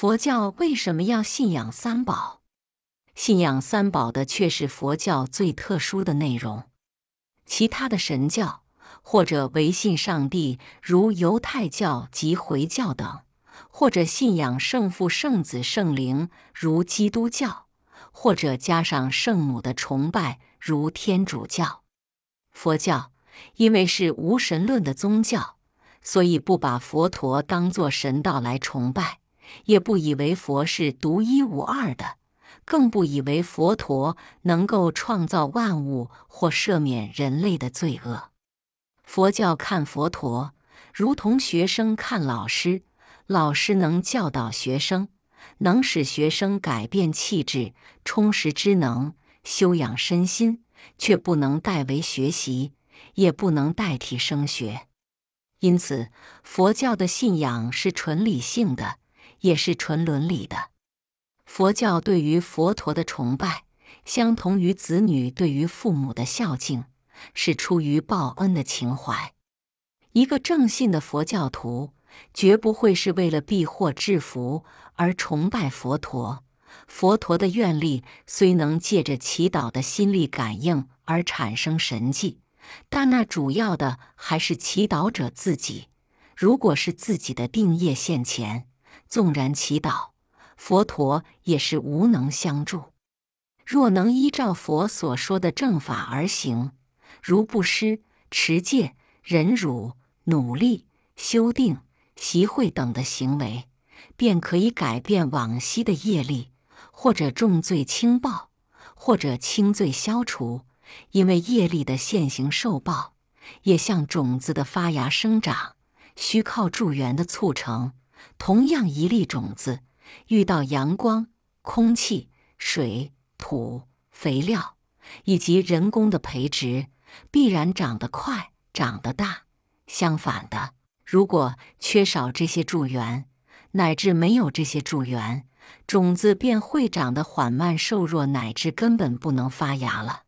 佛教为什么要信仰三宝？信仰三宝的却是佛教最特殊的内容。其他的神教或者唯信上帝，如犹太教及回教等，或者信仰圣父、圣子、圣灵，如基督教，或者加上圣母的崇拜，如天主教。佛教因为是无神论的宗教，所以不把佛陀当作神道来崇拜。也不以为佛是独一无二的，更不以为佛陀能够创造万物或赦免人类的罪恶。佛教看佛陀，如同学生看老师，老师能教导学生，能使学生改变气质、充实知能、修养身心，却不能代为学习，也不能代替升学。因此，佛教的信仰是纯理性的。也是纯伦理的。佛教对于佛陀的崇拜，相同于子女对于父母的孝敬，是出于报恩的情怀。一个正信的佛教徒，绝不会是为了避祸制福而崇拜佛陀。佛陀的愿力虽能借着祈祷的心力感应而产生神迹，但那主要的还是祈祷者自己。如果是自己的定业现前，纵然祈祷，佛陀也是无能相助。若能依照佛所说的正法而行，如布施、持戒、忍辱、努力、修定、习慧等的行为，便可以改变往昔的业力，或者重罪轻报，或者轻罪消除。因为业力的现行受报，也像种子的发芽生长，需靠助缘的促成。同样一粒种子，遇到阳光、空气、水、土、肥料以及人工的培植，必然长得快、长得大。相反的，如果缺少这些助缘，乃至没有这些助缘，种子便会长得缓慢、瘦弱，乃至根本不能发芽了。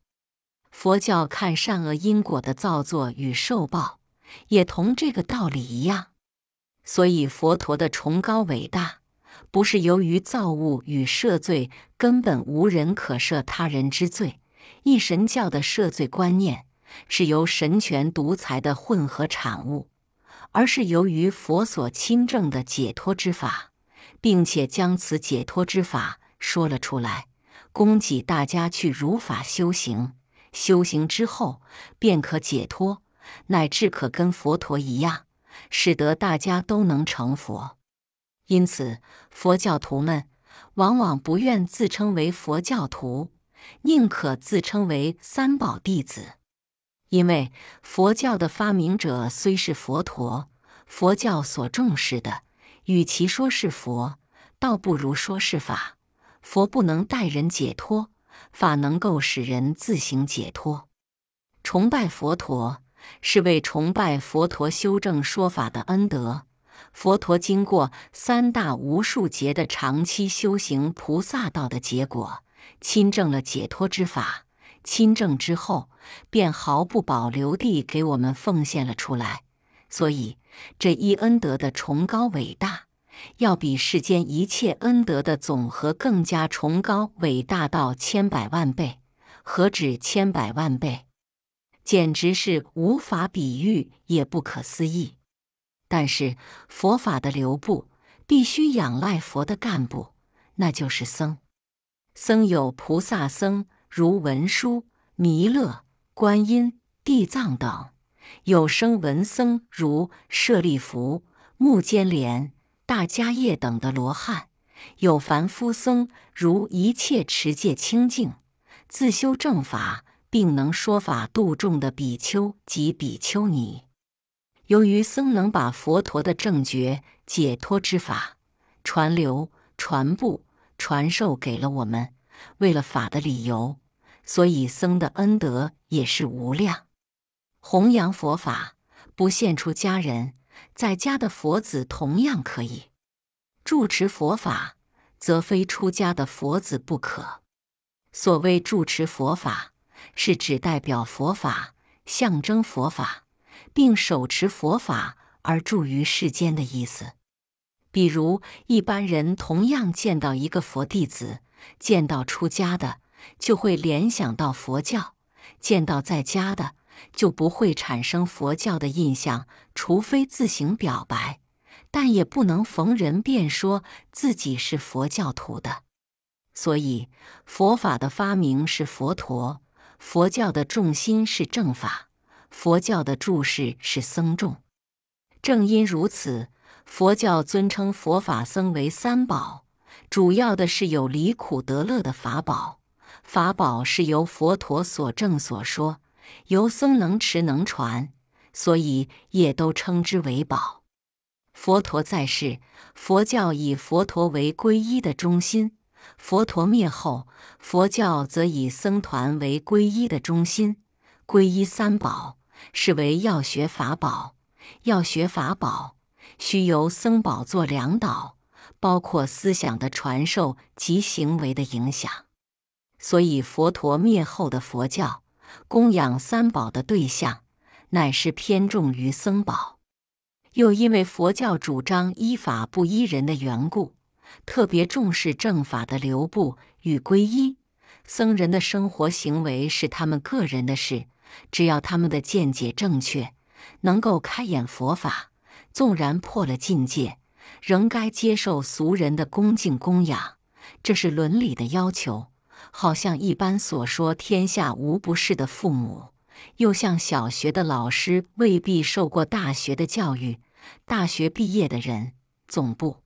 佛教看善恶因果的造作与受报，也同这个道理一样。所以，佛陀的崇高伟大，不是由于造物与赦罪根本无人可赦他人之罪，一神教的赦罪观念是由神权独裁的混合产物，而是由于佛所亲证的解脱之法，并且将此解脱之法说了出来，供给大家去如法修行。修行之后，便可解脱，乃至可跟佛陀一样。使得大家都能成佛，因此佛教徒们往往不愿自称为佛教徒，宁可自称为三宝弟子。因为佛教的发明者虽是佛陀，佛教所重视的，与其说是佛，倒不如说是法。佛不能带人解脱，法能够使人自行解脱。崇拜佛陀。是为崇拜佛陀修正说法的恩德。佛陀经过三大无数劫的长期修行菩萨道的结果，亲证了解脱之法。亲证之后，便毫不保留地给我们奉献了出来。所以，这一恩德的崇高伟大，要比世间一切恩德的总和更加崇高伟大到千百万倍，何止千百万倍？简直是无法比喻，也不可思议。但是佛法的流布必须仰赖佛的干部，那就是僧。僧有菩萨僧，如文殊、弥勒、观音、地藏等；有声闻僧，如舍利弗、目犍连、大迦叶等的罗汉；有凡夫僧，如一切持戒清净、自修正法。并能说法度众的比丘及比丘尼，由于僧能把佛陀的正觉解脱之法传流、传布、传授给了我们，为了法的理由，所以僧的恩德也是无量。弘扬佛法不限出家人，在家的佛子同样可以住持佛法，则非出家的佛子不可。所谓住持佛法。是指代表佛法、象征佛法，并手持佛法而住于世间的意思。比如，一般人同样见到一个佛弟子，见到出家的就会联想到佛教；见到在家的就不会产生佛教的印象，除非自行表白，但也不能逢人便说自己是佛教徒的。所以，佛法的发明是佛陀，佛教的重心是正法，佛教的注释是僧众。正因如此。佛教尊称佛法僧为三宝，主要的是有离苦得乐的法宝。法宝是由佛陀所证所说，由僧能持能传，所以也都称之为宝。佛陀在世，佛教以佛陀为皈依的中心；佛陀灭后，佛教则以僧团为皈依的中心。皈依三宝，是为要学法宝，要学法宝。需由僧宝做良导，包括思想的传授及行为的影响。所以，佛陀灭后的佛教供养三宝的对象，乃是偏重于僧宝。又因为佛教主张依法不依人的缘故，特别重视正法的流布与皈依。僧人的生活行为是他们个人的事，只要他们的见解正确，能够开演佛法。纵然破了境界，仍该接受俗人的恭敬供养，这是伦理的要求。好像一般所说“天下无不是”的父母，又像小学的老师未必受过大学的教育，大学毕业的人总不